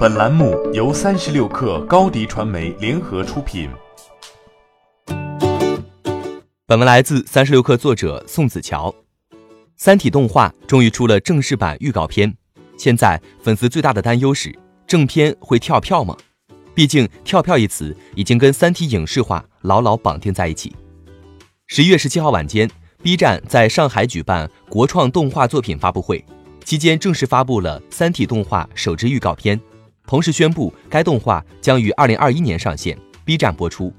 本栏目由三十六氪高低传媒联合出品。本文来自三十六氪作者宋子乔。《三体》动画终于出了正式版预告片，现在粉丝最大的担忧是正片会跳票吗？毕竟“跳票”一词已经跟《三体》影视化牢牢绑定在一起。十一月十七号晚间，B 站在上海举办国创动画作品发布会，期间正式发布了《三体》动画首支预告片。同时宣布，该动画将于二零二一年上线，B 站播出。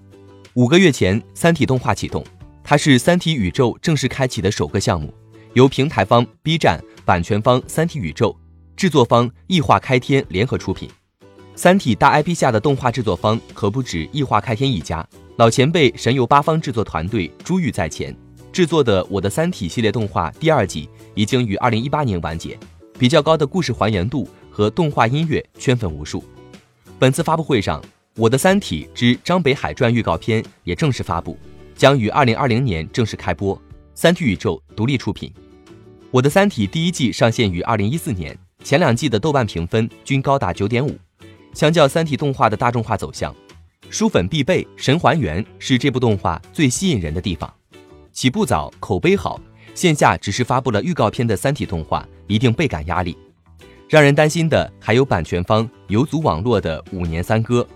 五个月前，《三体》动画启动，它是《三体》宇宙正式开启的首个项目，由平台方 B 站、版权方三体宇宙、制作方异化开天联合出品。《三体》大 IP 下的动画制作方可不止异化开天一家，老前辈神游八方制作团队珠玉在前，制作的《我的三体》系列动画第二季已经于二零一八年完结，比较高的故事还原度。和动画音乐圈粉无数。本次发布会上，《我的三体之张北海传》预告片也正式发布，将于二零二零年正式开播。三体宇宙独立出品，《我的三体》第一季上线于二零一四年，前两季的豆瓣评分均高达九点五。相较三体动画的大众化走向，书粉必备、神还原是这部动画最吸引人的地方。起步早，口碑好，线下只是发布了预告片的三体动画，一定倍感压力。让人担心的还有版权方游族网络的《五年三歌》。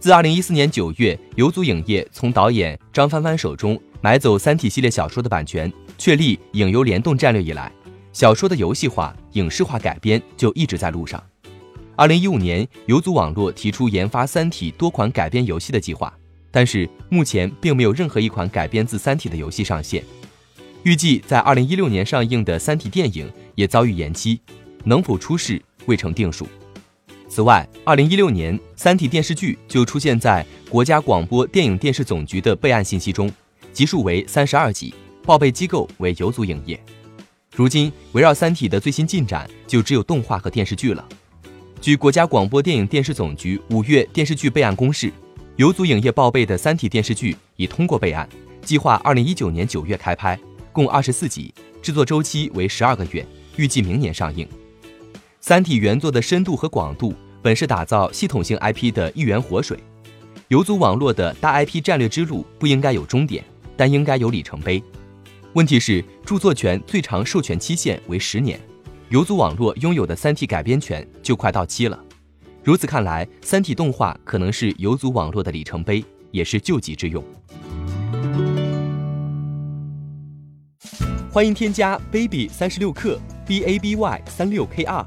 自二零一四年九月，游族影业从导演张帆帆手中买走《三体》系列小说的版权，确立影游联动战略以来，小说的游戏化、影视化改编就一直在路上。二零一五年，游族网络提出研发《三体》多款改编游戏的计划，但是目前并没有任何一款改编自《三体》的游戏上线。预计在二零一六年上映的《三体》电影也遭遇延期。能否出世未成定数。此外，二零一六年《三体》电视剧就出现在国家广播电影电视总局的备案信息中，集数为三十二集，报备机构为游族影业。如今，围绕《三体》的最新进展就只有动画和电视剧了。据国家广播电影电视总局五月电视剧备案公示，游族影业报备的《三体》电视剧已通过备案，计划二零一九年九月开拍，共二十四集，制作周期为十二个月，预计明年上映。《三体》原作的深度和广度本是打造系统性 IP 的一源活水，游族网络的大 IP 战略之路不应该有终点，但应该有里程碑。问题是，著作权最长授权期限为十年，游族网络拥有的《三体》改编权就快到期了。如此看来，《三体》动画可能是游族网络的里程碑，也是救急之用。欢迎添加 baby 三十六克 b a b y 三六 k r。